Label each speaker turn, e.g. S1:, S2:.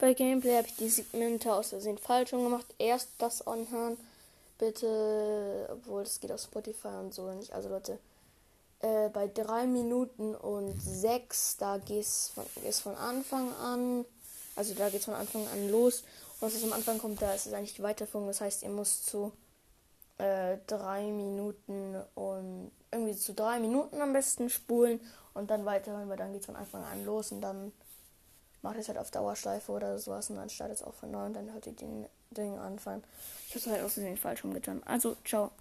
S1: Bei Gameplay habe ich die Segmente aus Versehen falsch gemacht. Erst das anhören. Bitte, obwohl es geht auf Spotify und so nicht. Also Leute, äh, bei 3 Minuten und 6, da geht es von, von Anfang an. Also da geht es von Anfang an los. Und was am Anfang kommt, da ist es eigentlich die Weiterführung. Das heißt, ihr müsst zu äh, 3 Minuten und irgendwie zu 3 Minuten am besten spulen und dann weiterhören, weil dann geht es von Anfang an los und dann macht es halt auf Dauerschleife oder sowas und dann startet es auch von neu und dann hört ihr den Ding anfangen. Ich habe es halt aus Versehen falsch rumgetan. Also, ciao.